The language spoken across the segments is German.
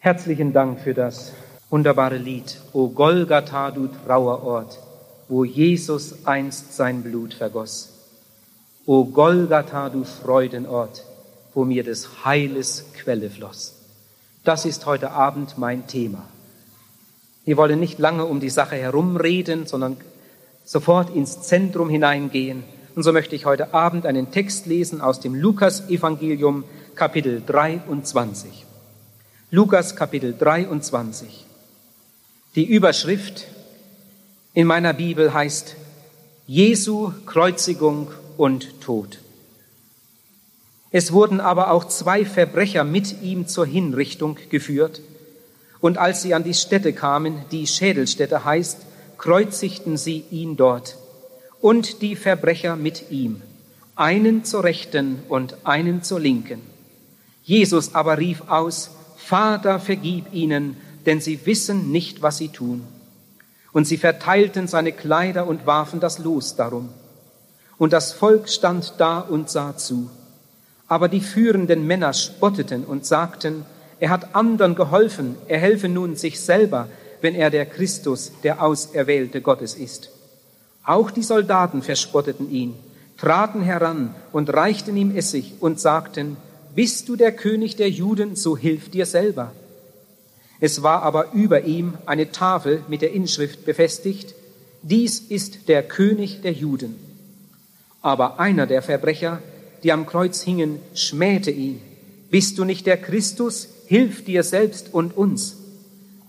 Herzlichen Dank für das wunderbare Lied, O Golgatha, du Trauerort, wo Jesus einst sein Blut vergoss. O Golgatha, du Freudenort, wo mir des Heiles Quelle floss. Das ist heute Abend mein Thema. Wir wollen nicht lange um die Sache herumreden, sondern sofort ins Zentrum hineingehen. Und so möchte ich heute Abend einen Text lesen aus dem Lukas-Evangelium, Kapitel 23. Lukas, Kapitel 23. Die Überschrift in meiner Bibel heißt Jesu Kreuzigung und Tod. Es wurden aber auch zwei Verbrecher mit ihm zur Hinrichtung geführt, und als sie an die Stätte kamen, die Schädelstätte heißt, kreuzigten sie ihn dort und die Verbrecher mit ihm, einen zur Rechten und einen zur Linken. Jesus aber rief aus, Vater, vergib ihnen, denn sie wissen nicht, was sie tun. Und sie verteilten seine Kleider und warfen das Los darum. Und das Volk stand da und sah zu. Aber die führenden Männer spotteten und sagten, er hat anderen geholfen, er helfe nun sich selber, wenn er der Christus, der Auserwählte Gottes ist. Auch die Soldaten verspotteten ihn, traten heran und reichten ihm Essig und sagten, bist du der König der Juden, so hilf dir selber. Es war aber über ihm eine Tafel mit der Inschrift befestigt, dies ist der König der Juden. Aber einer der Verbrecher, die am Kreuz hingen, schmähte ihn. Bist du nicht der Christus? Hilf dir selbst und uns.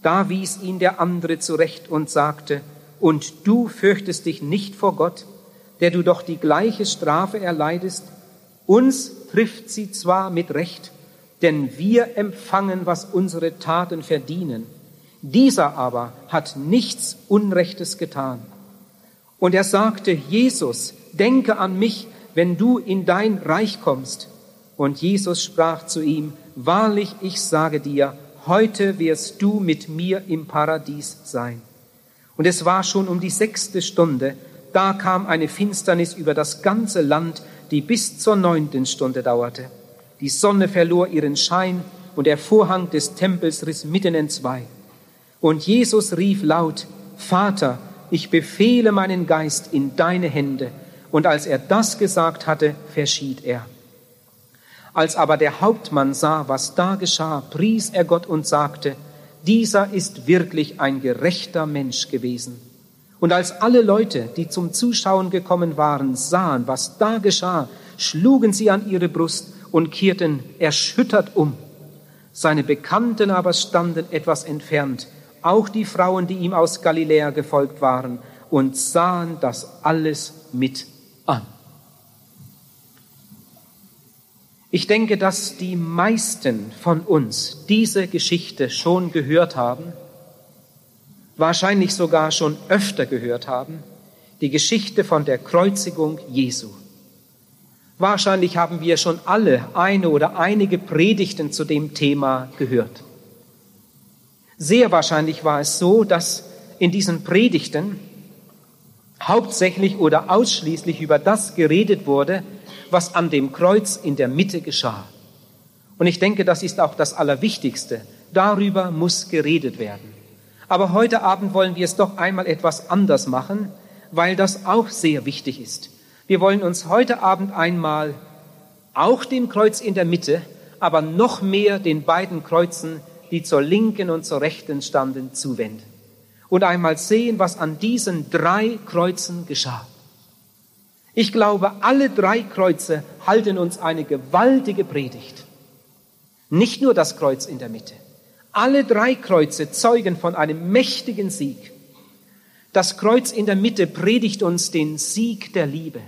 Da wies ihn der andere zurecht und sagte, und du fürchtest dich nicht vor Gott, der du doch die gleiche Strafe erleidest? Uns trifft sie zwar mit Recht, denn wir empfangen, was unsere Taten verdienen. Dieser aber hat nichts Unrechtes getan. Und er sagte, Jesus, denke an mich, wenn du in dein Reich kommst. Und Jesus sprach zu ihm, Wahrlich, ich sage dir, heute wirst du mit mir im Paradies sein. Und es war schon um die sechste Stunde, da kam eine Finsternis über das ganze Land, die bis zur neunten Stunde dauerte. Die Sonne verlor ihren Schein und der Vorhang des Tempels riss mitten entzwei. Und Jesus rief laut, Vater, ich befehle meinen Geist in deine Hände. Und als er das gesagt hatte, verschied er. Als aber der Hauptmann sah, was da geschah, pries er Gott und sagte, dieser ist wirklich ein gerechter Mensch gewesen. Und als alle Leute, die zum Zuschauen gekommen waren, sahen, was da geschah, schlugen sie an ihre Brust und kehrten erschüttert um. Seine Bekannten aber standen etwas entfernt, auch die Frauen, die ihm aus Galiläa gefolgt waren, und sahen das alles mit an. Ich denke, dass die meisten von uns diese Geschichte schon gehört haben, wahrscheinlich sogar schon öfter gehört haben, die Geschichte von der Kreuzigung Jesu. Wahrscheinlich haben wir schon alle eine oder einige Predigten zu dem Thema gehört. Sehr wahrscheinlich war es so, dass in diesen Predigten hauptsächlich oder ausschließlich über das geredet wurde, was an dem Kreuz in der Mitte geschah. Und ich denke, das ist auch das Allerwichtigste. Darüber muss geredet werden. Aber heute Abend wollen wir es doch einmal etwas anders machen, weil das auch sehr wichtig ist. Wir wollen uns heute Abend einmal auch dem Kreuz in der Mitte, aber noch mehr den beiden Kreuzen, die zur linken und zur rechten standen, zuwenden. Und einmal sehen, was an diesen drei Kreuzen geschah. Ich glaube, alle drei Kreuze halten uns eine gewaltige Predigt. Nicht nur das Kreuz in der Mitte. Alle drei Kreuze zeugen von einem mächtigen Sieg. Das Kreuz in der Mitte predigt uns den Sieg der Liebe,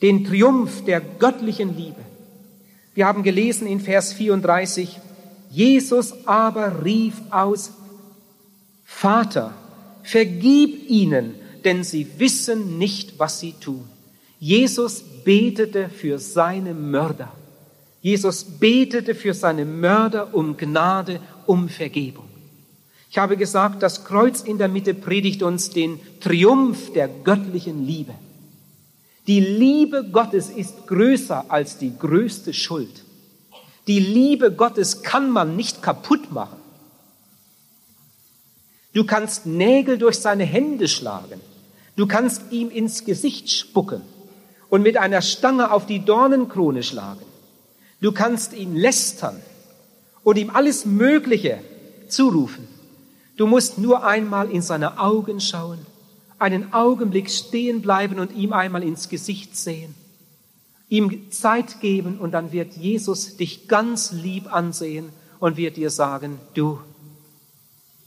den Triumph der göttlichen Liebe. Wir haben gelesen in Vers 34, Jesus aber rief aus, Vater, vergib ihnen, denn sie wissen nicht, was sie tun. Jesus betete für seine Mörder. Jesus betete für seine Mörder um Gnade, um Vergebung. Ich habe gesagt, das Kreuz in der Mitte predigt uns den Triumph der göttlichen Liebe. Die Liebe Gottes ist größer als die größte Schuld. Die Liebe Gottes kann man nicht kaputt machen. Du kannst Nägel durch seine Hände schlagen. Du kannst ihm ins Gesicht spucken und mit einer Stange auf die Dornenkrone schlagen. Du kannst ihn lästern und ihm alles Mögliche zurufen. Du musst nur einmal in seine Augen schauen, einen Augenblick stehen bleiben und ihm einmal ins Gesicht sehen, ihm Zeit geben und dann wird Jesus dich ganz lieb ansehen und wird dir sagen, du,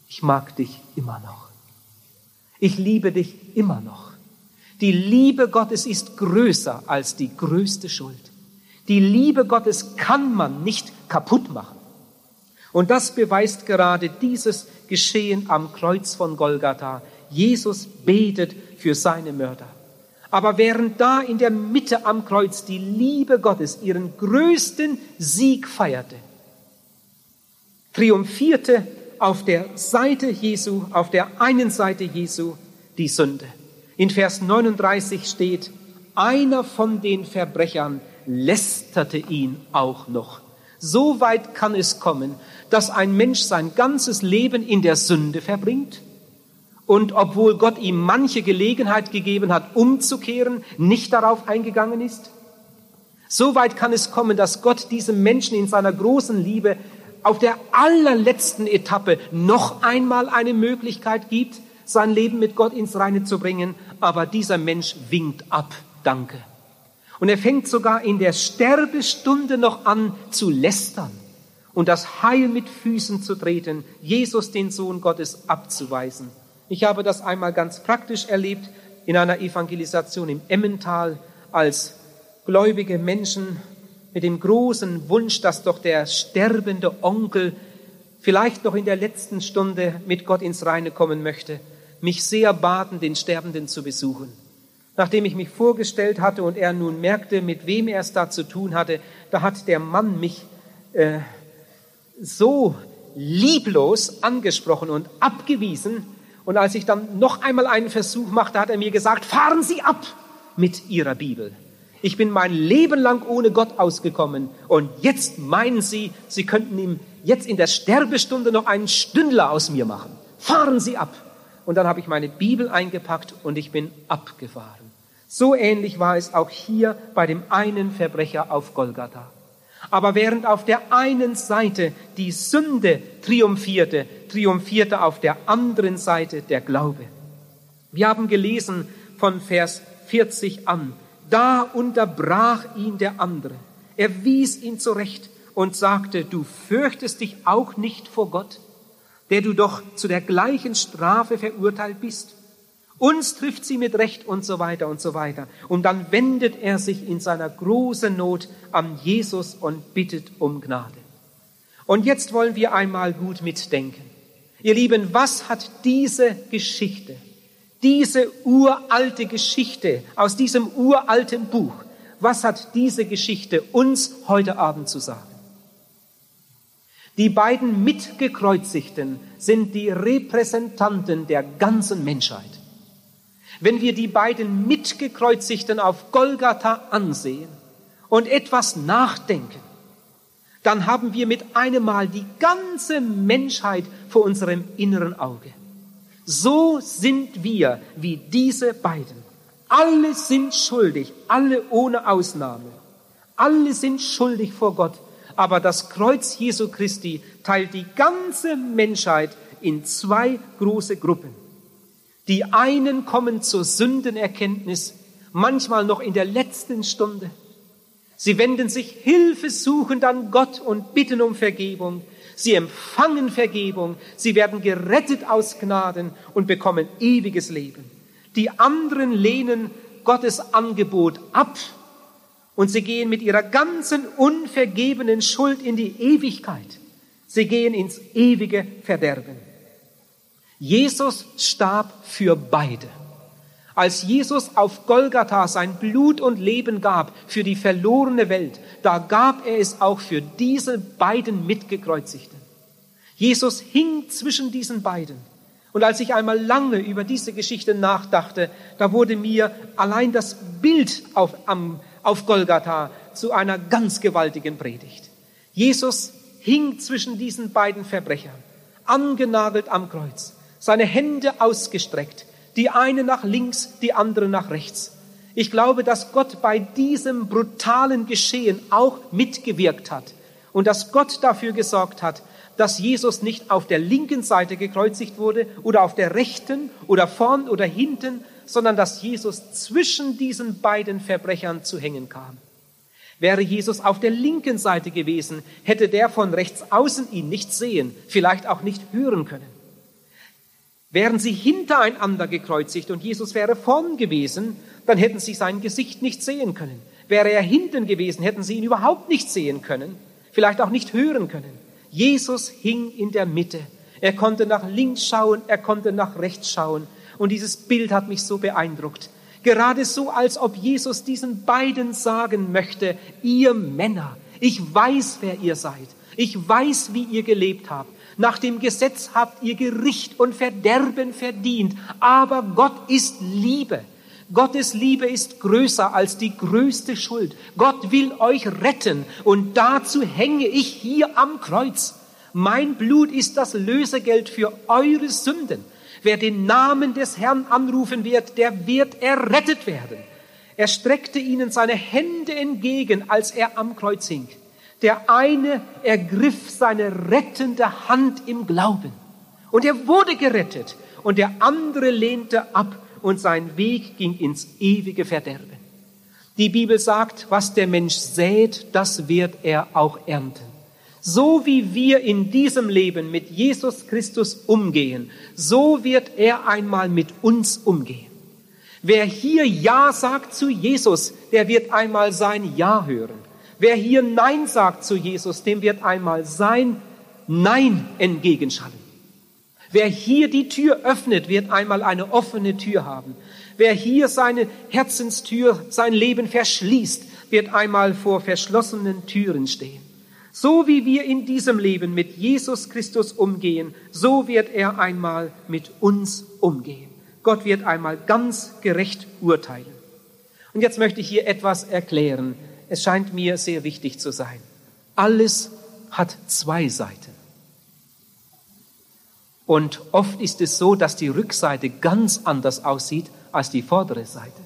ich mag dich immer noch. Ich liebe dich immer noch. Die Liebe Gottes ist größer als die größte Schuld. Die Liebe Gottes kann man nicht kaputt machen. Und das beweist gerade dieses Geschehen am Kreuz von Golgatha. Jesus betet für seine Mörder. Aber während da in der Mitte am Kreuz die Liebe Gottes ihren größten Sieg feierte, triumphierte auf der Seite Jesu, auf der einen Seite Jesu die Sünde. In Vers 39 steht, einer von den Verbrechern lästerte ihn auch noch. So weit kann es kommen, dass ein Mensch sein ganzes Leben in der Sünde verbringt und obwohl Gott ihm manche Gelegenheit gegeben hat, umzukehren, nicht darauf eingegangen ist? So weit kann es kommen, dass Gott diesem Menschen in seiner großen Liebe auf der allerletzten Etappe noch einmal eine Möglichkeit gibt, sein Leben mit Gott ins Reine zu bringen, aber dieser Mensch winkt ab. Danke. Und er fängt sogar in der Sterbestunde noch an zu lästern und das Heil mit Füßen zu treten, Jesus, den Sohn Gottes, abzuweisen. Ich habe das einmal ganz praktisch erlebt in einer Evangelisation im Emmental, als gläubige Menschen mit dem großen Wunsch, dass doch der sterbende Onkel vielleicht noch in der letzten Stunde mit Gott ins Reine kommen möchte, mich sehr baten, den Sterbenden zu besuchen. Nachdem ich mich vorgestellt hatte und er nun merkte, mit wem er es da zu tun hatte, da hat der Mann mich äh, so lieblos angesprochen und abgewiesen. Und als ich dann noch einmal einen Versuch machte, hat er mir gesagt, fahren Sie ab mit Ihrer Bibel. Ich bin mein Leben lang ohne Gott ausgekommen und jetzt meinen Sie, Sie könnten ihm jetzt in der Sterbestunde noch einen Stündler aus mir machen. Fahren Sie ab. Und dann habe ich meine Bibel eingepackt und ich bin abgefahren. So ähnlich war es auch hier bei dem einen Verbrecher auf Golgatha. Aber während auf der einen Seite die Sünde triumphierte, triumphierte auf der anderen Seite der Glaube. Wir haben gelesen von Vers 40 an, da unterbrach ihn der andere. Er wies ihn zurecht und sagte, du fürchtest dich auch nicht vor Gott, der du doch zu der gleichen Strafe verurteilt bist. Uns trifft sie mit Recht und so weiter und so weiter. Und dann wendet er sich in seiner großen Not an Jesus und bittet um Gnade. Und jetzt wollen wir einmal gut mitdenken. Ihr Lieben, was hat diese Geschichte, diese uralte Geschichte aus diesem uralten Buch, was hat diese Geschichte uns heute Abend zu sagen? Die beiden Mitgekreuzigten sind die Repräsentanten der ganzen Menschheit. Wenn wir die beiden Mitgekreuzigten auf Golgatha ansehen und etwas nachdenken, dann haben wir mit einem Mal die ganze Menschheit vor unserem inneren Auge. So sind wir wie diese beiden. Alle sind schuldig, alle ohne Ausnahme. Alle sind schuldig vor Gott. Aber das Kreuz Jesu Christi teilt die ganze Menschheit in zwei große Gruppen. Die einen kommen zur Sündenerkenntnis, manchmal noch in der letzten Stunde. Sie wenden sich hilfesuchend an Gott und bitten um Vergebung. Sie empfangen Vergebung. Sie werden gerettet aus Gnaden und bekommen ewiges Leben. Die anderen lehnen Gottes Angebot ab und sie gehen mit ihrer ganzen unvergebenen Schuld in die Ewigkeit. Sie gehen ins ewige Verderben. Jesus starb für beide. Als Jesus auf Golgatha sein Blut und Leben gab für die verlorene Welt, da gab er es auch für diese beiden Mitgekreuzigten. Jesus hing zwischen diesen beiden. Und als ich einmal lange über diese Geschichte nachdachte, da wurde mir allein das Bild auf, am, auf Golgatha zu einer ganz gewaltigen Predigt. Jesus hing zwischen diesen beiden Verbrechern, angenagelt am Kreuz. Seine Hände ausgestreckt, die eine nach links, die andere nach rechts. Ich glaube, dass Gott bei diesem brutalen Geschehen auch mitgewirkt hat und dass Gott dafür gesorgt hat, dass Jesus nicht auf der linken Seite gekreuzigt wurde oder auf der rechten oder vorn oder hinten, sondern dass Jesus zwischen diesen beiden Verbrechern zu hängen kam. Wäre Jesus auf der linken Seite gewesen, hätte der von rechts außen ihn nicht sehen, vielleicht auch nicht hören können. Wären sie hintereinander gekreuzigt und Jesus wäre vorn gewesen, dann hätten sie sein Gesicht nicht sehen können. Wäre er hinten gewesen, hätten sie ihn überhaupt nicht sehen können, vielleicht auch nicht hören können. Jesus hing in der Mitte. Er konnte nach links schauen, er konnte nach rechts schauen. Und dieses Bild hat mich so beeindruckt. Gerade so, als ob Jesus diesen beiden sagen möchte, ihr Männer, ich weiß, wer ihr seid. Ich weiß, wie ihr gelebt habt. Nach dem Gesetz habt ihr Gericht und Verderben verdient. Aber Gott ist Liebe. Gottes Liebe ist größer als die größte Schuld. Gott will euch retten und dazu hänge ich hier am Kreuz. Mein Blut ist das Lösegeld für eure Sünden. Wer den Namen des Herrn anrufen wird, der wird errettet werden. Er streckte ihnen seine Hände entgegen, als er am Kreuz hing. Der eine ergriff seine rettende Hand im Glauben und er wurde gerettet und der andere lehnte ab und sein Weg ging ins ewige Verderben. Die Bibel sagt, was der Mensch sät, das wird er auch ernten. So wie wir in diesem Leben mit Jesus Christus umgehen, so wird er einmal mit uns umgehen. Wer hier Ja sagt zu Jesus, der wird einmal sein Ja hören. Wer hier Nein sagt zu Jesus, dem wird einmal sein Nein entgegenschallen. Wer hier die Tür öffnet, wird einmal eine offene Tür haben. Wer hier seine Herzenstür, sein Leben verschließt, wird einmal vor verschlossenen Türen stehen. So wie wir in diesem Leben mit Jesus Christus umgehen, so wird er einmal mit uns umgehen. Gott wird einmal ganz gerecht urteilen. Und jetzt möchte ich hier etwas erklären. Es scheint mir sehr wichtig zu sein. Alles hat zwei Seiten. Und oft ist es so, dass die Rückseite ganz anders aussieht als die vordere Seite.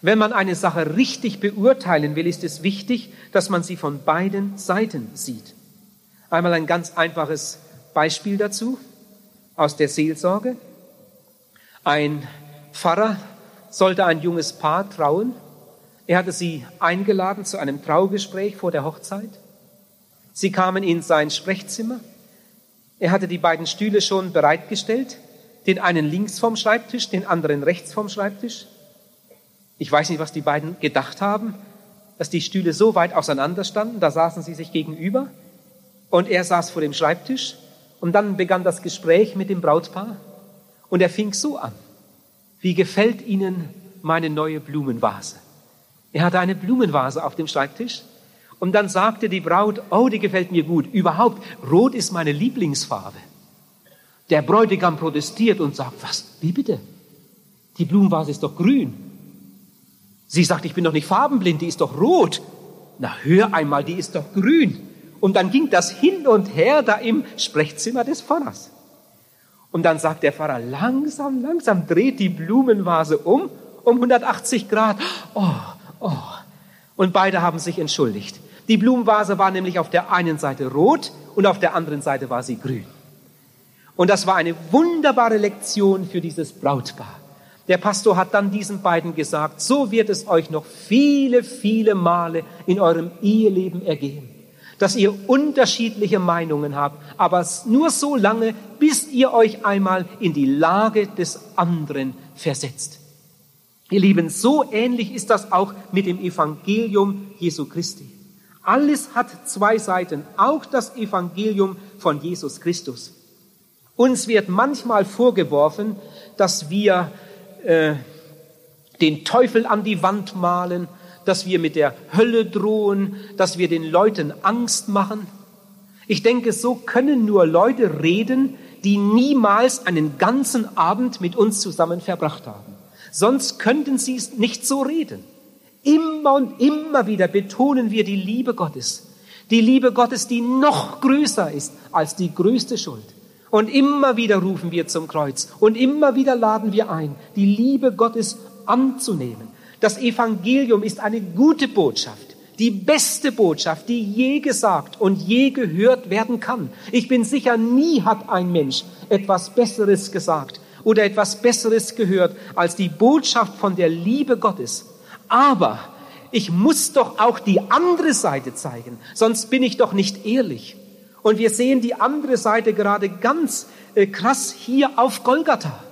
Wenn man eine Sache richtig beurteilen will, ist es wichtig, dass man sie von beiden Seiten sieht. Einmal ein ganz einfaches Beispiel dazu aus der Seelsorge. Ein Pfarrer sollte ein junges Paar trauen. Er hatte sie eingeladen zu einem Traugespräch vor der Hochzeit. Sie kamen in sein Sprechzimmer. Er hatte die beiden Stühle schon bereitgestellt, den einen links vom Schreibtisch, den anderen rechts vom Schreibtisch. Ich weiß nicht, was die beiden gedacht haben, dass die Stühle so weit auseinander standen, da saßen sie sich gegenüber und er saß vor dem Schreibtisch und dann begann das Gespräch mit dem Brautpaar und er fing so an. Wie gefällt Ihnen meine neue Blumenvase? Er hatte eine Blumenvase auf dem Schreibtisch und dann sagte die Braut, oh, die gefällt mir gut. Überhaupt, rot ist meine Lieblingsfarbe. Der Bräutigam protestiert und sagt, was, wie bitte? Die Blumenvase ist doch grün. Sie sagt, ich bin doch nicht farbenblind, die ist doch rot. Na, hör einmal, die ist doch grün. Und dann ging das hin und her da im Sprechzimmer des Pfarrers. Und dann sagt der Pfarrer, langsam, langsam dreht die Blumenvase um, um 180 Grad. Oh, oh. Und beide haben sich entschuldigt. Die Blumenvase war nämlich auf der einen Seite rot und auf der anderen Seite war sie grün. Und das war eine wunderbare Lektion für dieses Brautpaar. Der Pastor hat dann diesen beiden gesagt, so wird es euch noch viele, viele Male in eurem Eheleben ergehen, dass ihr unterschiedliche Meinungen habt, aber nur so lange, bis ihr euch einmal in die Lage des anderen versetzt. Ihr Lieben, so ähnlich ist das auch mit dem Evangelium Jesu Christi. Alles hat zwei Seiten, auch das Evangelium von Jesus Christus. Uns wird manchmal vorgeworfen, dass wir äh, den Teufel an die Wand malen, dass wir mit der Hölle drohen, dass wir den Leuten Angst machen. Ich denke, so können nur Leute reden, die niemals einen ganzen Abend mit uns zusammen verbracht haben. Sonst könnten sie es nicht so reden. Immer und immer wieder betonen wir die Liebe Gottes. Die Liebe Gottes, die noch größer ist als die größte Schuld. Und immer wieder rufen wir zum Kreuz und immer wieder laden wir ein, die Liebe Gottes anzunehmen. Das Evangelium ist eine gute Botschaft, die beste Botschaft, die je gesagt und je gehört werden kann. Ich bin sicher, nie hat ein Mensch etwas Besseres gesagt oder etwas Besseres gehört als die Botschaft von der Liebe Gottes. Aber ich muss doch auch die andere Seite zeigen, sonst bin ich doch nicht ehrlich. Und wir sehen die andere Seite gerade ganz äh, krass hier auf Golgatha.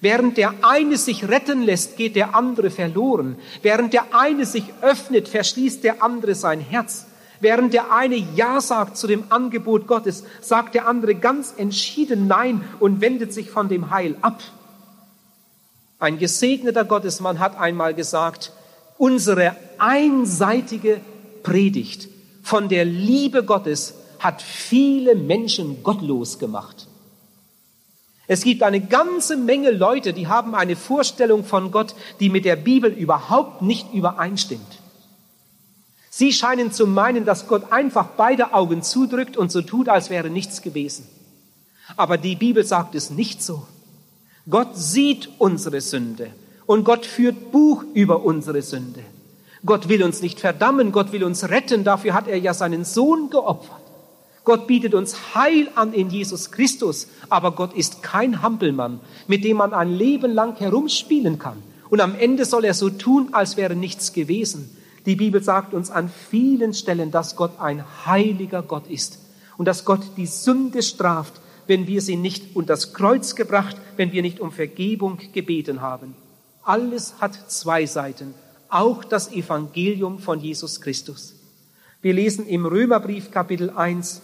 Während der eine sich retten lässt, geht der andere verloren. Während der eine sich öffnet, verschließt der andere sein Herz. Während der eine Ja sagt zu dem Angebot Gottes, sagt der andere ganz entschieden Nein und wendet sich von dem Heil ab. Ein gesegneter Gottesmann hat einmal gesagt, unsere einseitige Predigt von der Liebe Gottes hat viele Menschen gottlos gemacht. Es gibt eine ganze Menge Leute, die haben eine Vorstellung von Gott, die mit der Bibel überhaupt nicht übereinstimmt. Sie scheinen zu meinen, dass Gott einfach beide Augen zudrückt und so tut, als wäre nichts gewesen. Aber die Bibel sagt es nicht so. Gott sieht unsere Sünde und Gott führt Buch über unsere Sünde. Gott will uns nicht verdammen, Gott will uns retten, dafür hat er ja seinen Sohn geopfert. Gott bietet uns Heil an in Jesus Christus, aber Gott ist kein Hampelmann, mit dem man ein Leben lang herumspielen kann. Und am Ende soll er so tun, als wäre nichts gewesen. Die Bibel sagt uns an vielen Stellen, dass Gott ein heiliger Gott ist und dass Gott die Sünde straft, wenn wir sie nicht unter das Kreuz gebracht, wenn wir nicht um Vergebung gebeten haben. Alles hat zwei Seiten auch das Evangelium von Jesus Christus. Wir lesen im Römerbrief Kapitel 1,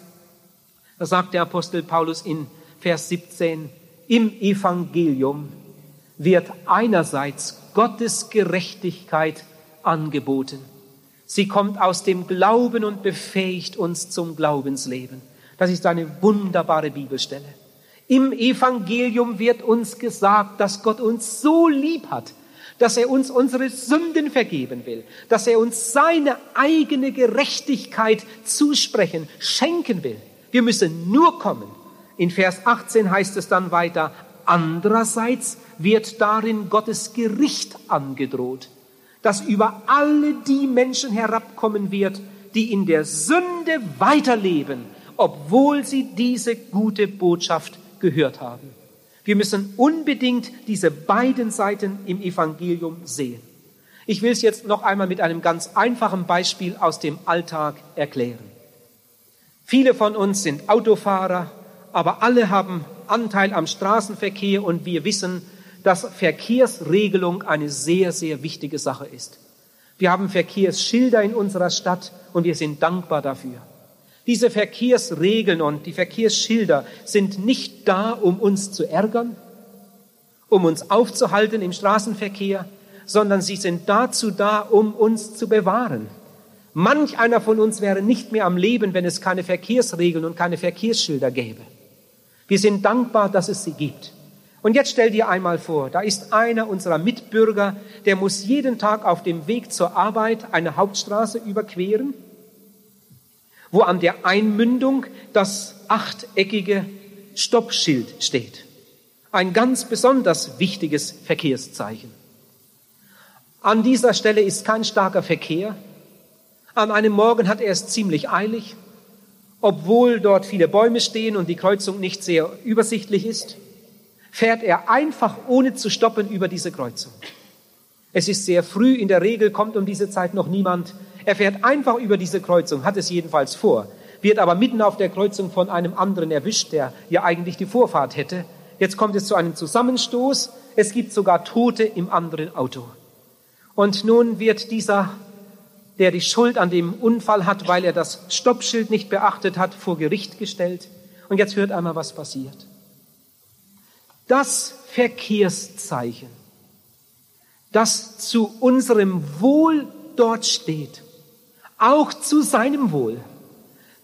da sagt der Apostel Paulus in Vers 17, im Evangelium wird einerseits Gottes Gerechtigkeit angeboten. Sie kommt aus dem Glauben und befähigt uns zum Glaubensleben. Das ist eine wunderbare Bibelstelle. Im Evangelium wird uns gesagt, dass Gott uns so lieb hat, dass er uns unsere Sünden vergeben will, dass er uns seine eigene Gerechtigkeit zusprechen, schenken will. Wir müssen nur kommen. In Vers 18 heißt es dann weiter, andererseits wird darin Gottes Gericht angedroht, das über alle die Menschen herabkommen wird, die in der Sünde weiterleben, obwohl sie diese gute Botschaft gehört haben. Wir müssen unbedingt diese beiden Seiten im Evangelium sehen. Ich will es jetzt noch einmal mit einem ganz einfachen Beispiel aus dem Alltag erklären. Viele von uns sind Autofahrer, aber alle haben Anteil am Straßenverkehr und wir wissen, dass Verkehrsregelung eine sehr, sehr wichtige Sache ist. Wir haben Verkehrsschilder in unserer Stadt und wir sind dankbar dafür. Diese Verkehrsregeln und die Verkehrsschilder sind nicht da, um uns zu ärgern, um uns aufzuhalten im Straßenverkehr, sondern sie sind dazu da, um uns zu bewahren. Manch einer von uns wäre nicht mehr am Leben, wenn es keine Verkehrsregeln und keine Verkehrsschilder gäbe. Wir sind dankbar, dass es sie gibt. Und jetzt stell dir einmal vor, da ist einer unserer Mitbürger, der muss jeden Tag auf dem Weg zur Arbeit eine Hauptstraße überqueren wo an der Einmündung das achteckige Stoppschild steht. Ein ganz besonders wichtiges Verkehrszeichen. An dieser Stelle ist kein starker Verkehr. An einem Morgen hat er es ziemlich eilig, obwohl dort viele Bäume stehen und die Kreuzung nicht sehr übersichtlich ist, fährt er einfach ohne zu stoppen über diese Kreuzung. Es ist sehr früh, in der Regel kommt um diese Zeit noch niemand. Er fährt einfach über diese Kreuzung, hat es jedenfalls vor, wird aber mitten auf der Kreuzung von einem anderen erwischt, der ja eigentlich die Vorfahrt hätte. Jetzt kommt es zu einem Zusammenstoß. Es gibt sogar Tote im anderen Auto. Und nun wird dieser, der die Schuld an dem Unfall hat, weil er das Stoppschild nicht beachtet hat, vor Gericht gestellt. Und jetzt hört einmal, was passiert. Das Verkehrszeichen, das zu unserem Wohl dort steht, auch zu seinem Wohl.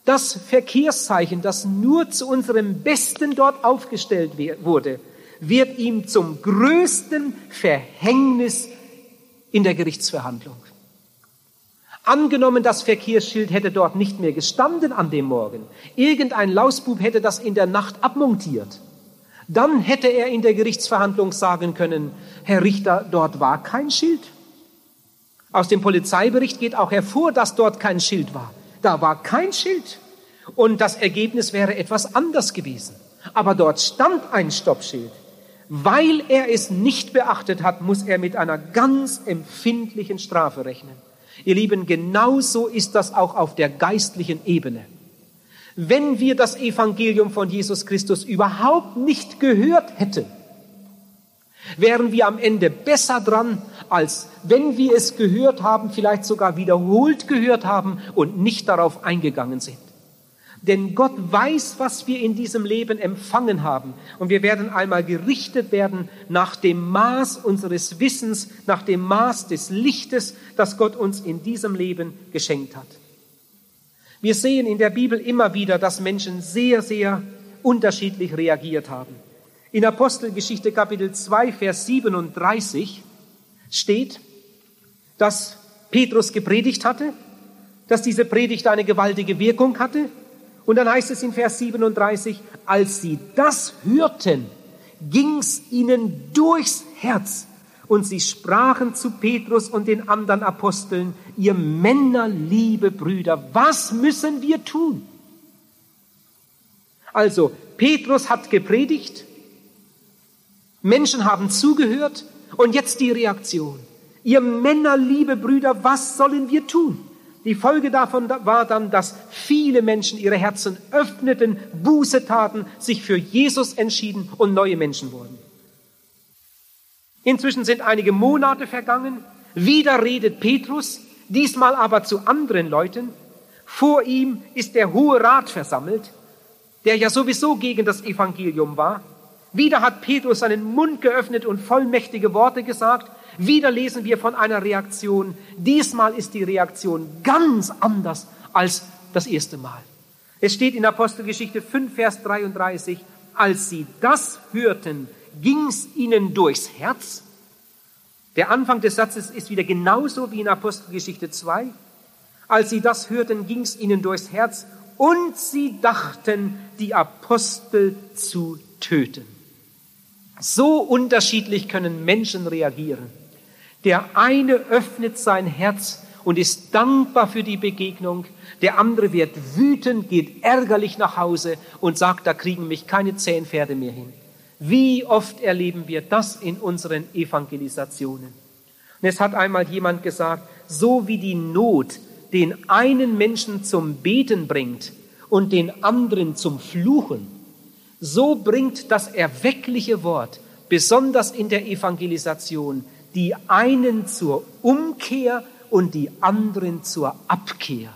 Das Verkehrszeichen, das nur zu unserem Besten dort aufgestellt wurde, wird ihm zum größten Verhängnis in der Gerichtsverhandlung. Angenommen, das Verkehrsschild hätte dort nicht mehr gestanden an dem Morgen. Irgendein Lausbub hätte das in der Nacht abmontiert. Dann hätte er in der Gerichtsverhandlung sagen können, Herr Richter, dort war kein Schild. Aus dem Polizeibericht geht auch hervor, dass dort kein Schild war. Da war kein Schild. Und das Ergebnis wäre etwas anders gewesen. Aber dort stand ein Stoppschild. Weil er es nicht beachtet hat, muss er mit einer ganz empfindlichen Strafe rechnen. Ihr Lieben, genauso ist das auch auf der geistlichen Ebene. Wenn wir das Evangelium von Jesus Christus überhaupt nicht gehört hätten, wären wir am Ende besser dran, als wenn wir es gehört haben, vielleicht sogar wiederholt gehört haben und nicht darauf eingegangen sind. Denn Gott weiß, was wir in diesem Leben empfangen haben. Und wir werden einmal gerichtet werden nach dem Maß unseres Wissens, nach dem Maß des Lichtes, das Gott uns in diesem Leben geschenkt hat. Wir sehen in der Bibel immer wieder, dass Menschen sehr, sehr unterschiedlich reagiert haben. In Apostelgeschichte Kapitel 2, Vers 37 steht, dass Petrus gepredigt hatte, dass diese Predigt eine gewaltige Wirkung hatte und dann heißt es in Vers 37, als sie das hörten, ging's ihnen durchs Herz. Und sie sprachen zu Petrus und den anderen Aposteln, ihr Männer, liebe Brüder, was müssen wir tun? Also, Petrus hat gepredigt, Menschen haben zugehört und jetzt die Reaktion. Ihr Männer, liebe Brüder, was sollen wir tun? Die Folge davon war dann, dass viele Menschen ihre Herzen öffneten, Buße taten, sich für Jesus entschieden und neue Menschen wurden. Inzwischen sind einige Monate vergangen. Wieder redet Petrus, diesmal aber zu anderen Leuten. Vor ihm ist der Hohe Rat versammelt, der ja sowieso gegen das Evangelium war. Wieder hat Petrus seinen Mund geöffnet und vollmächtige Worte gesagt. Wieder lesen wir von einer Reaktion. Diesmal ist die Reaktion ganz anders als das erste Mal. Es steht in Apostelgeschichte 5, Vers 33, als sie das hörten, ging's ihnen durchs Herz. Der Anfang des Satzes ist wieder genauso wie in Apostelgeschichte 2. Als sie das hörten, ging's ihnen durchs Herz und sie dachten, die Apostel zu töten. So unterschiedlich können Menschen reagieren. Der eine öffnet sein Herz und ist dankbar für die Begegnung. Der andere wird wütend, geht ärgerlich nach Hause und sagt, da kriegen mich keine zehn Pferde mehr hin. Wie oft erleben wir das in unseren Evangelisationen? Und es hat einmal jemand gesagt, so wie die Not den einen Menschen zum Beten bringt und den anderen zum Fluchen, so bringt das erweckliche Wort, besonders in der Evangelisation, die einen zur Umkehr und die anderen zur Abkehr.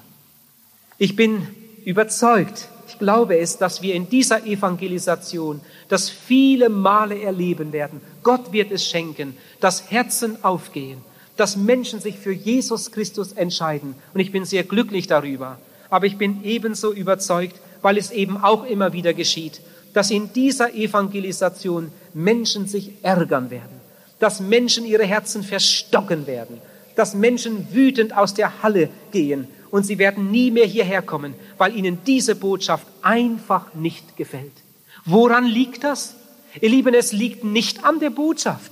Ich bin überzeugt, ich glaube es, dass wir in dieser Evangelisation das viele Male erleben werden. Gott wird es schenken, dass Herzen aufgehen, dass Menschen sich für Jesus Christus entscheiden. Und ich bin sehr glücklich darüber. Aber ich bin ebenso überzeugt, weil es eben auch immer wieder geschieht, dass in dieser Evangelisation Menschen sich ärgern werden dass Menschen ihre Herzen verstocken werden, dass Menschen wütend aus der Halle gehen und sie werden nie mehr hierher kommen, weil ihnen diese Botschaft einfach nicht gefällt. Woran liegt das? Ihr Lieben, es liegt nicht an der Botschaft.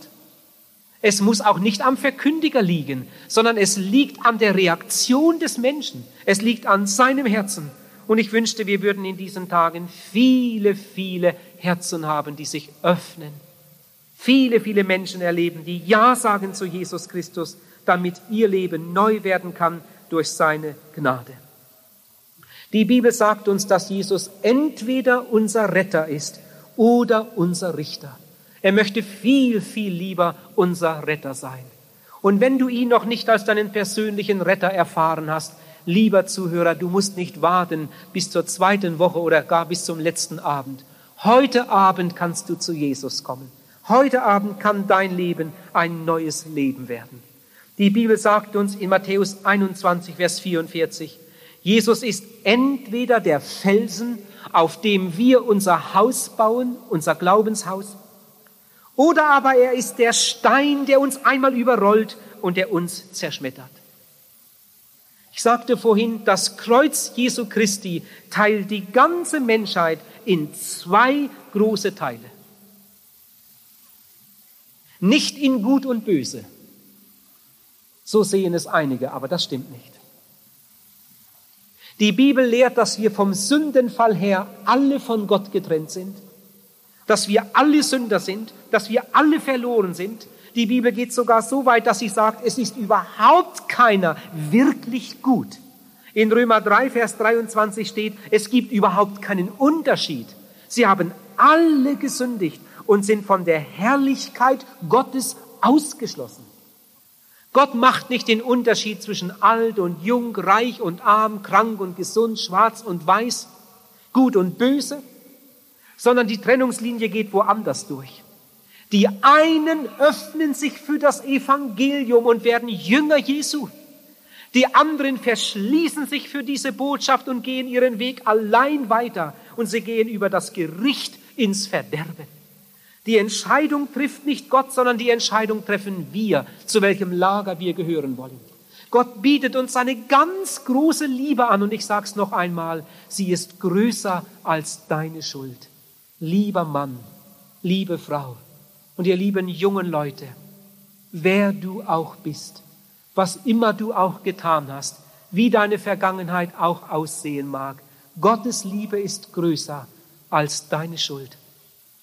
Es muss auch nicht am Verkündiger liegen, sondern es liegt an der Reaktion des Menschen. Es liegt an seinem Herzen. Und ich wünschte, wir würden in diesen Tagen viele, viele Herzen haben, die sich öffnen viele, viele Menschen erleben, die Ja sagen zu Jesus Christus, damit ihr Leben neu werden kann durch seine Gnade. Die Bibel sagt uns, dass Jesus entweder unser Retter ist oder unser Richter. Er möchte viel, viel lieber unser Retter sein. Und wenn du ihn noch nicht als deinen persönlichen Retter erfahren hast, lieber Zuhörer, du musst nicht warten bis zur zweiten Woche oder gar bis zum letzten Abend. Heute Abend kannst du zu Jesus kommen. Heute Abend kann dein Leben ein neues Leben werden. Die Bibel sagt uns in Matthäus 21, Vers 44, Jesus ist entweder der Felsen, auf dem wir unser Haus bauen, unser Glaubenshaus, oder aber er ist der Stein, der uns einmal überrollt und der uns zerschmettert. Ich sagte vorhin, das Kreuz Jesu Christi teilt die ganze Menschheit in zwei große Teile. Nicht in Gut und Böse. So sehen es einige, aber das stimmt nicht. Die Bibel lehrt, dass wir vom Sündenfall her alle von Gott getrennt sind, dass wir alle Sünder sind, dass wir alle verloren sind. Die Bibel geht sogar so weit, dass sie sagt, es ist überhaupt keiner wirklich gut. In Römer 3, Vers 23 steht, es gibt überhaupt keinen Unterschied. Sie haben alle gesündigt und sind von der Herrlichkeit Gottes ausgeschlossen. Gott macht nicht den Unterschied zwischen alt und jung, reich und arm, krank und gesund, schwarz und weiß, gut und böse, sondern die Trennungslinie geht woanders durch. Die einen öffnen sich für das Evangelium und werden Jünger Jesu. Die anderen verschließen sich für diese Botschaft und gehen ihren Weg allein weiter und sie gehen über das Gericht ins Verderben. Die Entscheidung trifft nicht Gott, sondern die Entscheidung treffen wir, zu welchem Lager wir gehören wollen. Gott bietet uns seine ganz große Liebe an und ich sage es noch einmal, sie ist größer als deine Schuld. Lieber Mann, liebe Frau und ihr lieben jungen Leute, wer du auch bist, was immer du auch getan hast, wie deine Vergangenheit auch aussehen mag, Gottes Liebe ist größer als deine Schuld.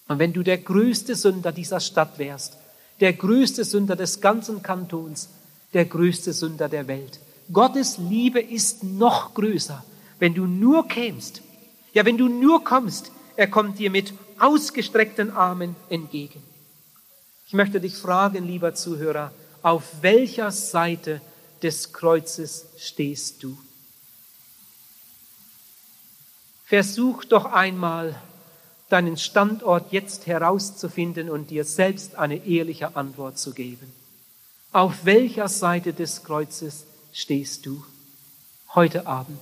Und wenn du der größte Sünder dieser Stadt wärst, der größte Sünder des ganzen Kantons, der größte Sünder der Welt, Gottes Liebe ist noch größer, wenn du nur kämst. Ja, wenn du nur kommst, er kommt dir mit ausgestreckten Armen entgegen. Ich möchte dich fragen, lieber Zuhörer, auf welcher Seite des Kreuzes stehst du? Versuch doch einmal deinen Standort jetzt herauszufinden und dir selbst eine ehrliche Antwort zu geben. Auf welcher Seite des Kreuzes stehst du heute Abend?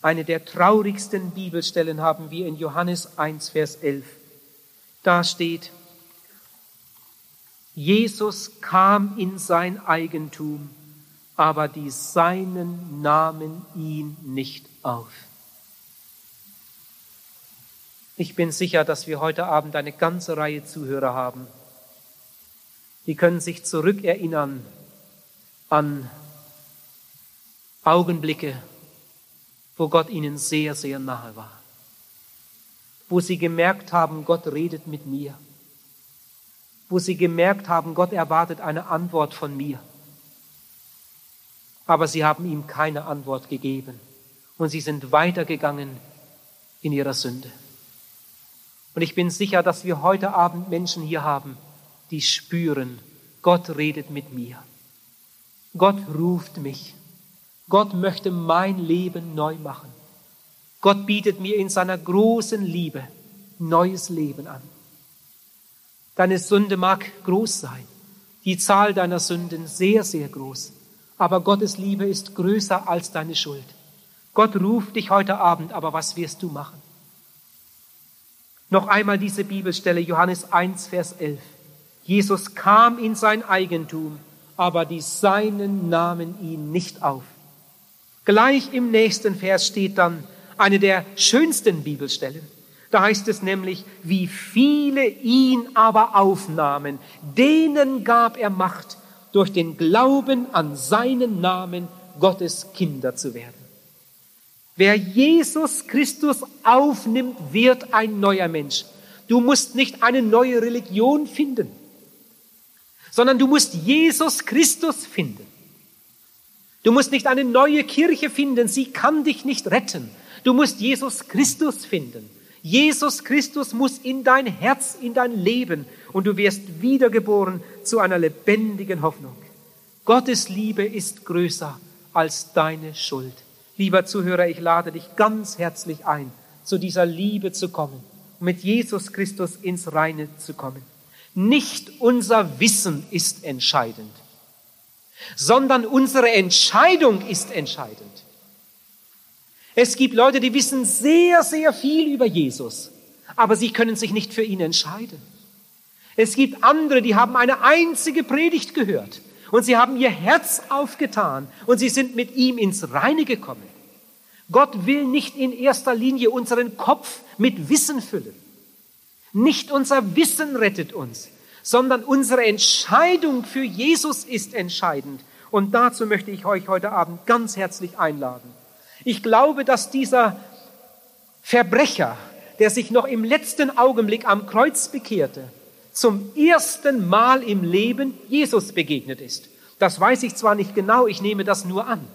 Eine der traurigsten Bibelstellen haben wir in Johannes 1, Vers 11. Da steht, Jesus kam in sein Eigentum aber die Seinen nahmen ihn nicht auf. Ich bin sicher, dass wir heute Abend eine ganze Reihe Zuhörer haben. Die können sich zurückerinnern an Augenblicke, wo Gott ihnen sehr, sehr nahe war. Wo sie gemerkt haben, Gott redet mit mir. Wo sie gemerkt haben, Gott erwartet eine Antwort von mir aber sie haben ihm keine Antwort gegeben und sie sind weitergegangen in ihrer Sünde. Und ich bin sicher, dass wir heute Abend Menschen hier haben, die spüren, Gott redet mit mir. Gott ruft mich. Gott möchte mein Leben neu machen. Gott bietet mir in seiner großen Liebe neues Leben an. Deine Sünde mag groß sein, die Zahl deiner Sünden sehr, sehr groß aber Gottes Liebe ist größer als deine Schuld. Gott ruft dich heute Abend, aber was wirst du machen? Noch einmal diese Bibelstelle, Johannes 1, Vers 11. Jesus kam in sein Eigentum, aber die Seinen nahmen ihn nicht auf. Gleich im nächsten Vers steht dann eine der schönsten Bibelstellen. Da heißt es nämlich, wie viele ihn aber aufnahmen, denen gab er Macht, durch den Glauben an seinen Namen Gottes Kinder zu werden. Wer Jesus Christus aufnimmt, wird ein neuer Mensch. Du musst nicht eine neue Religion finden, sondern du musst Jesus Christus finden. Du musst nicht eine neue Kirche finden, sie kann dich nicht retten. Du musst Jesus Christus finden. Jesus Christus muss in dein Herz, in dein Leben und du wirst wiedergeboren zu einer lebendigen Hoffnung. Gottes Liebe ist größer als deine Schuld. Lieber Zuhörer, ich lade dich ganz herzlich ein, zu dieser Liebe zu kommen, mit Jesus Christus ins Reine zu kommen. Nicht unser Wissen ist entscheidend, sondern unsere Entscheidung ist entscheidend. Es gibt Leute, die wissen sehr, sehr viel über Jesus, aber sie können sich nicht für ihn entscheiden. Es gibt andere, die haben eine einzige Predigt gehört und sie haben ihr Herz aufgetan und sie sind mit ihm ins Reine gekommen. Gott will nicht in erster Linie unseren Kopf mit Wissen füllen. Nicht unser Wissen rettet uns, sondern unsere Entscheidung für Jesus ist entscheidend. Und dazu möchte ich euch heute Abend ganz herzlich einladen. Ich glaube, dass dieser Verbrecher, der sich noch im letzten Augenblick am Kreuz bekehrte, zum ersten Mal im Leben Jesus begegnet ist. Das weiß ich zwar nicht genau, ich nehme das nur an.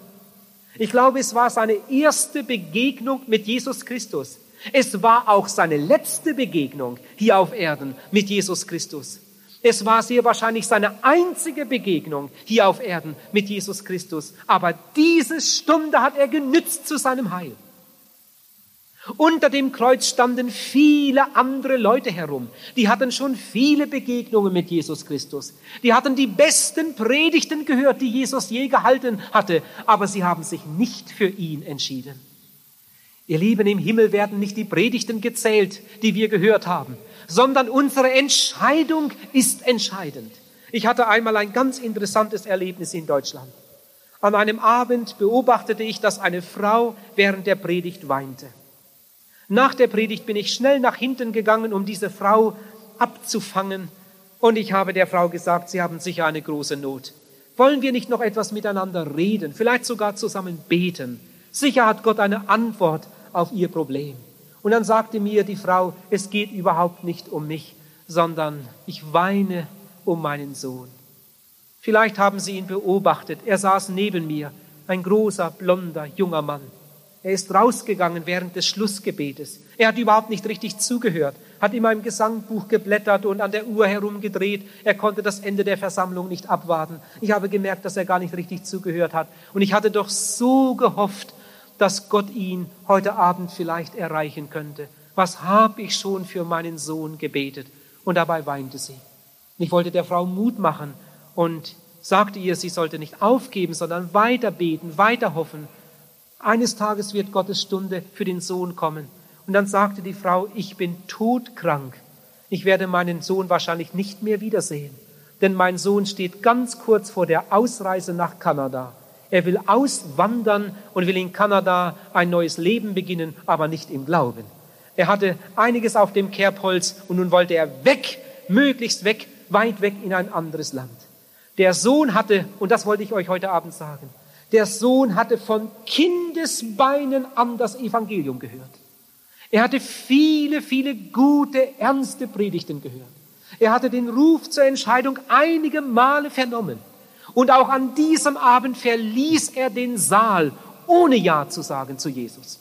Ich glaube, es war seine erste Begegnung mit Jesus Christus. Es war auch seine letzte Begegnung hier auf Erden mit Jesus Christus. Es war sehr wahrscheinlich seine einzige Begegnung hier auf Erden mit Jesus Christus. Aber diese Stunde hat er genützt zu seinem Heil. Unter dem Kreuz standen viele andere Leute herum. Die hatten schon viele Begegnungen mit Jesus Christus. Die hatten die besten Predigten gehört, die Jesus je gehalten hatte. Aber sie haben sich nicht für ihn entschieden. Ihr Lieben, im Himmel werden nicht die Predigten gezählt, die wir gehört haben, sondern unsere Entscheidung ist entscheidend. Ich hatte einmal ein ganz interessantes Erlebnis in Deutschland. An einem Abend beobachtete ich, dass eine Frau während der Predigt weinte. Nach der Predigt bin ich schnell nach hinten gegangen, um diese Frau abzufangen. Und ich habe der Frau gesagt, Sie haben sicher eine große Not. Wollen wir nicht noch etwas miteinander reden, vielleicht sogar zusammen beten? Sicher hat Gott eine Antwort auf Ihr Problem. Und dann sagte mir die Frau, es geht überhaupt nicht um mich, sondern ich weine um meinen Sohn. Vielleicht haben Sie ihn beobachtet. Er saß neben mir, ein großer, blonder, junger Mann. Er ist rausgegangen während des Schlussgebetes. Er hat überhaupt nicht richtig zugehört, hat immer im Gesangbuch geblättert und an der Uhr herumgedreht. Er konnte das Ende der Versammlung nicht abwarten. Ich habe gemerkt, dass er gar nicht richtig zugehört hat. Und ich hatte doch so gehofft, dass Gott ihn heute Abend vielleicht erreichen könnte. Was habe ich schon für meinen Sohn gebetet? Und dabei weinte sie. Ich wollte der Frau Mut machen und sagte ihr, sie sollte nicht aufgeben, sondern weiter beten, weiter hoffen eines Tages wird Gottes Stunde für den Sohn kommen. Und dann sagte die Frau, ich bin todkrank. Ich werde meinen Sohn wahrscheinlich nicht mehr wiedersehen. Denn mein Sohn steht ganz kurz vor der Ausreise nach Kanada. Er will auswandern und will in Kanada ein neues Leben beginnen, aber nicht im Glauben. Er hatte einiges auf dem Kerbholz und nun wollte er weg, möglichst weg, weit weg in ein anderes Land. Der Sohn hatte, und das wollte ich euch heute Abend sagen, der Sohn hatte von Kindesbeinen an das Evangelium gehört. Er hatte viele, viele gute, ernste Predigten gehört. Er hatte den Ruf zur Entscheidung einige Male vernommen. Und auch an diesem Abend verließ er den Saal, ohne Ja zu sagen zu Jesus.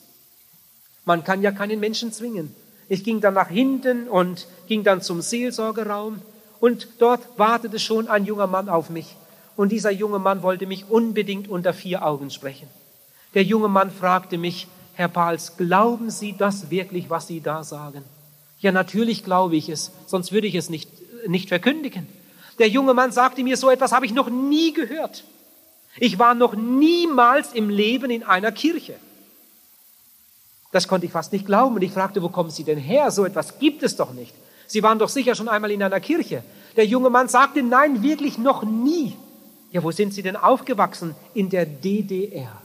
Man kann ja keinen Menschen zwingen. Ich ging dann nach hinten und ging dann zum Seelsorgeraum und dort wartete schon ein junger Mann auf mich. Und dieser junge Mann wollte mich unbedingt unter vier Augen sprechen. Der junge Mann fragte mich, Herr Pals, glauben Sie das wirklich, was Sie da sagen? Ja, natürlich glaube ich es, sonst würde ich es nicht, nicht verkündigen. Der junge Mann sagte mir, so etwas habe ich noch nie gehört. Ich war noch niemals im Leben in einer Kirche. Das konnte ich fast nicht glauben. Und ich fragte, wo kommen Sie denn her? So etwas gibt es doch nicht. Sie waren doch sicher schon einmal in einer Kirche. Der junge Mann sagte, nein, wirklich noch nie. Ja, wo sind Sie denn aufgewachsen? In der DDR.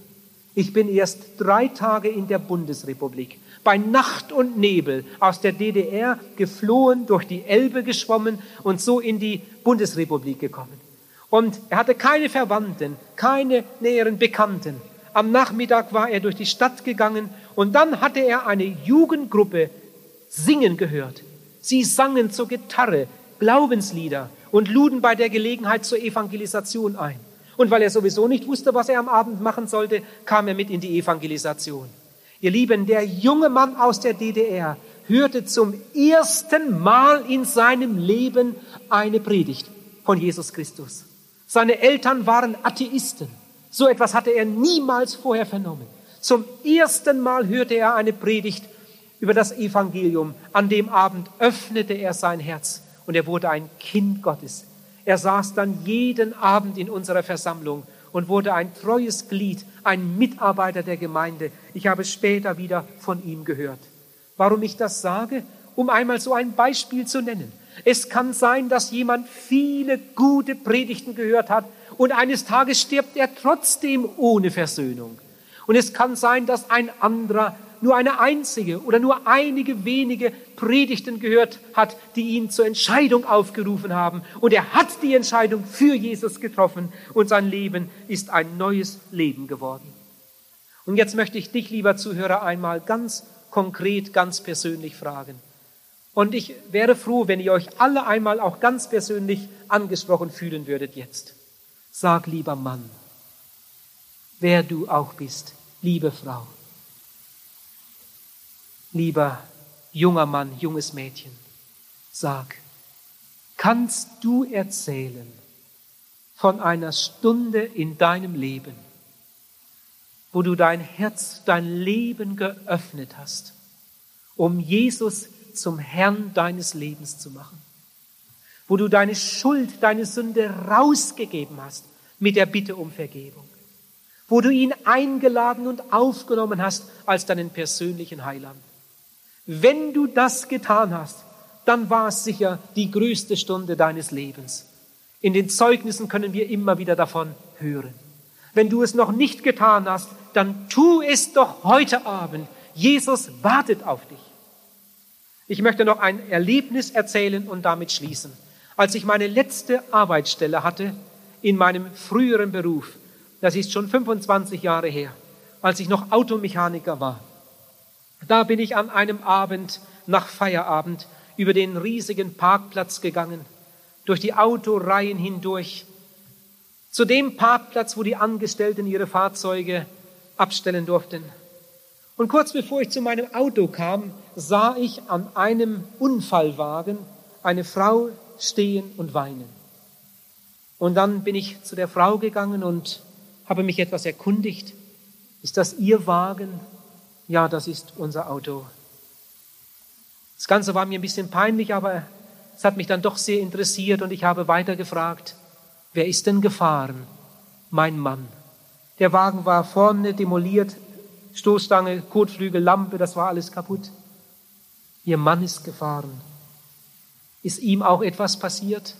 Ich bin erst drei Tage in der Bundesrepublik, bei Nacht und Nebel aus der DDR geflohen, durch die Elbe geschwommen und so in die Bundesrepublik gekommen. Und er hatte keine Verwandten, keine näheren Bekannten. Am Nachmittag war er durch die Stadt gegangen und dann hatte er eine Jugendgruppe singen gehört. Sie sangen zur Gitarre Glaubenslieder und luden bei der Gelegenheit zur Evangelisation ein. Und weil er sowieso nicht wusste, was er am Abend machen sollte, kam er mit in die Evangelisation. Ihr Lieben, der junge Mann aus der DDR hörte zum ersten Mal in seinem Leben eine Predigt von Jesus Christus. Seine Eltern waren Atheisten. So etwas hatte er niemals vorher vernommen. Zum ersten Mal hörte er eine Predigt über das Evangelium. An dem Abend öffnete er sein Herz und er wurde ein Kind Gottes. Er saß dann jeden Abend in unserer Versammlung und wurde ein treues Glied, ein Mitarbeiter der Gemeinde. Ich habe später wieder von ihm gehört. Warum ich das sage? Um einmal so ein Beispiel zu nennen. Es kann sein, dass jemand viele gute Predigten gehört hat und eines Tages stirbt er trotzdem ohne Versöhnung. Und es kann sein, dass ein anderer nur eine einzige oder nur einige wenige Predigten gehört hat, die ihn zur Entscheidung aufgerufen haben. Und er hat die Entscheidung für Jesus getroffen und sein Leben ist ein neues Leben geworden. Und jetzt möchte ich dich, lieber Zuhörer, einmal ganz konkret, ganz persönlich fragen. Und ich wäre froh, wenn ihr euch alle einmal auch ganz persönlich angesprochen fühlen würdet jetzt. Sag, lieber Mann, wer du auch bist, liebe Frau, lieber junger Mann, junges Mädchen, sag, kannst du erzählen von einer Stunde in deinem Leben, wo du dein Herz, dein Leben geöffnet hast, um Jesus zum Herrn deines Lebens zu machen, wo du deine Schuld, deine Sünde rausgegeben hast mit der Bitte um Vergebung, wo du ihn eingeladen und aufgenommen hast als deinen persönlichen Heiland. Wenn du das getan hast, dann war es sicher die größte Stunde deines Lebens. In den Zeugnissen können wir immer wieder davon hören. Wenn du es noch nicht getan hast, dann tu es doch heute Abend. Jesus wartet auf dich. Ich möchte noch ein Erlebnis erzählen und damit schließen. Als ich meine letzte Arbeitsstelle hatte in meinem früheren Beruf, das ist schon 25 Jahre her, als ich noch Automechaniker war, da bin ich an einem Abend nach Feierabend über den riesigen Parkplatz gegangen, durch die Autoreihen hindurch, zu dem Parkplatz, wo die Angestellten ihre Fahrzeuge abstellen durften. Und kurz bevor ich zu meinem Auto kam, sah ich an einem Unfallwagen eine Frau stehen und weinen. Und dann bin ich zu der Frau gegangen und habe mich etwas erkundigt. Ist das Ihr Wagen? Ja, das ist unser Auto. Das Ganze war mir ein bisschen peinlich, aber es hat mich dann doch sehr interessiert und ich habe weiter gefragt, wer ist denn gefahren? Mein Mann. Der Wagen war vorne demoliert, Stoßstange, Kotflügel, Lampe, das war alles kaputt. Ihr Mann ist gefahren. Ist ihm auch etwas passiert?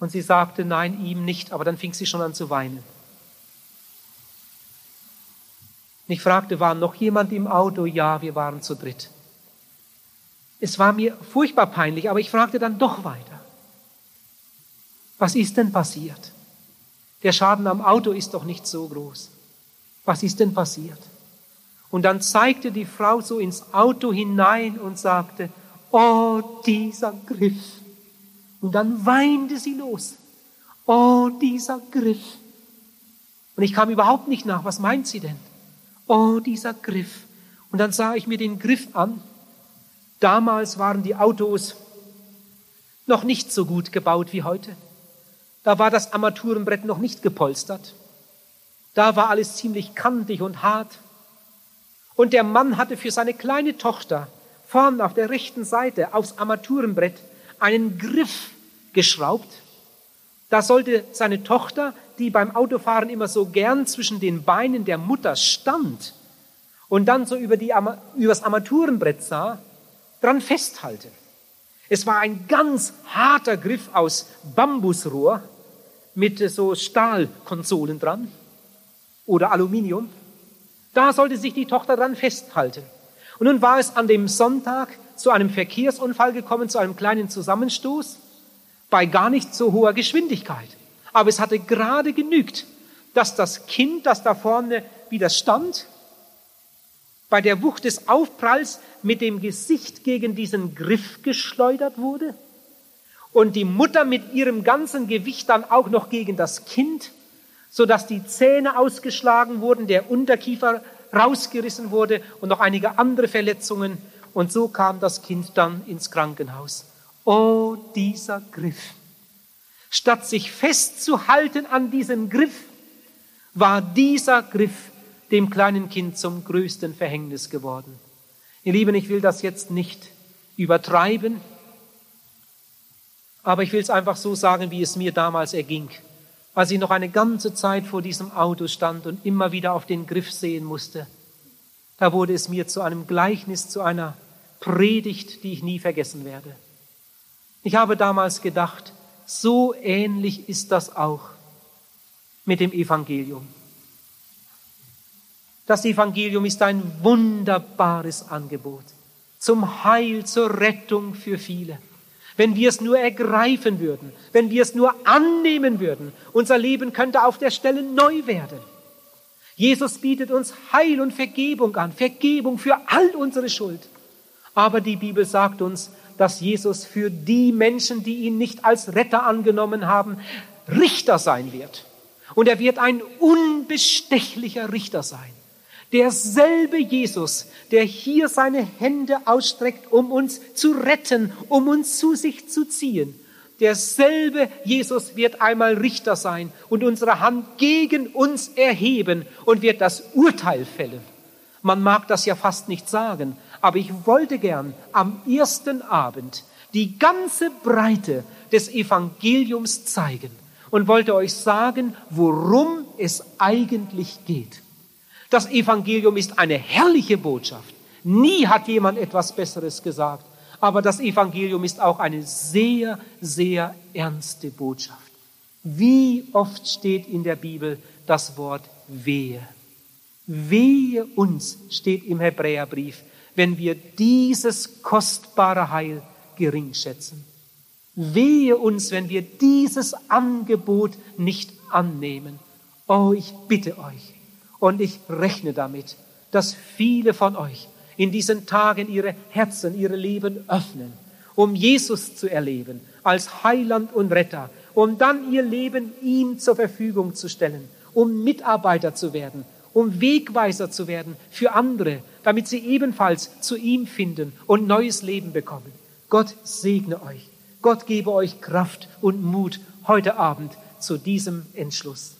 Und sie sagte, nein, ihm nicht, aber dann fing sie schon an zu weinen. Ich fragte, war noch jemand im Auto? Ja, wir waren zu dritt. Es war mir furchtbar peinlich, aber ich fragte dann doch weiter. Was ist denn passiert? Der Schaden am Auto ist doch nicht so groß. Was ist denn passiert? Und dann zeigte die Frau so ins Auto hinein und sagte, oh, dieser Griff. Und dann weinte sie los. Oh, dieser Griff. Und ich kam überhaupt nicht nach. Was meint sie denn? Oh, dieser Griff. Und dann sah ich mir den Griff an. Damals waren die Autos noch nicht so gut gebaut wie heute. Da war das Armaturenbrett noch nicht gepolstert. Da war alles ziemlich kantig und hart. Und der Mann hatte für seine kleine Tochter vorn auf der rechten Seite aufs Armaturenbrett einen Griff geschraubt. Da sollte seine Tochter, die beim Autofahren immer so gern zwischen den Beinen der Mutter stand und dann so über die, übers Armaturenbrett sah, dran festhalten. Es war ein ganz harter Griff aus Bambusrohr mit so Stahlkonsolen dran oder Aluminium. Da sollte sich die Tochter dran festhalten. Und nun war es an dem Sonntag zu einem Verkehrsunfall gekommen, zu einem kleinen Zusammenstoß bei gar nicht so hoher Geschwindigkeit. Aber es hatte gerade genügt, dass das Kind, das da vorne wieder stand, bei der Wucht des Aufpralls mit dem Gesicht gegen diesen Griff geschleudert wurde und die Mutter mit ihrem ganzen Gewicht dann auch noch gegen das Kind so dass die Zähne ausgeschlagen wurden, der Unterkiefer rausgerissen wurde und noch einige andere Verletzungen. Und so kam das Kind dann ins Krankenhaus. Oh, dieser Griff. Statt sich festzuhalten an diesem Griff, war dieser Griff dem kleinen Kind zum größten Verhängnis geworden. Ihr Lieben, ich will das jetzt nicht übertreiben, aber ich will es einfach so sagen, wie es mir damals erging als ich noch eine ganze Zeit vor diesem Auto stand und immer wieder auf den Griff sehen musste. Da wurde es mir zu einem Gleichnis, zu einer Predigt, die ich nie vergessen werde. Ich habe damals gedacht, so ähnlich ist das auch mit dem Evangelium. Das Evangelium ist ein wunderbares Angebot zum Heil, zur Rettung für viele. Wenn wir es nur ergreifen würden, wenn wir es nur annehmen würden, unser Leben könnte auf der Stelle neu werden. Jesus bietet uns Heil und Vergebung an, Vergebung für all unsere Schuld. Aber die Bibel sagt uns, dass Jesus für die Menschen, die ihn nicht als Retter angenommen haben, Richter sein wird. Und er wird ein unbestechlicher Richter sein. Derselbe Jesus, der hier seine Hände ausstreckt, um uns zu retten, um uns zu sich zu ziehen. Derselbe Jesus wird einmal Richter sein und unsere Hand gegen uns erheben und wird das Urteil fällen. Man mag das ja fast nicht sagen, aber ich wollte gern am ersten Abend die ganze Breite des Evangeliums zeigen und wollte euch sagen, worum es eigentlich geht. Das Evangelium ist eine herrliche Botschaft. Nie hat jemand etwas Besseres gesagt. Aber das Evangelium ist auch eine sehr, sehr ernste Botschaft. Wie oft steht in der Bibel das Wort wehe? Wehe uns steht im Hebräerbrief, wenn wir dieses kostbare Heil gering schätzen. Wehe uns, wenn wir dieses Angebot nicht annehmen. Oh, ich bitte euch und ich rechne damit, dass viele von euch in diesen Tagen ihre Herzen, ihre Leben öffnen, um Jesus zu erleben als Heiland und Retter, um dann ihr Leben ihm zur Verfügung zu stellen, um Mitarbeiter zu werden, um Wegweiser zu werden für andere, damit sie ebenfalls zu ihm finden und neues Leben bekommen. Gott segne euch. Gott gebe euch Kraft und Mut heute Abend zu diesem Entschluss.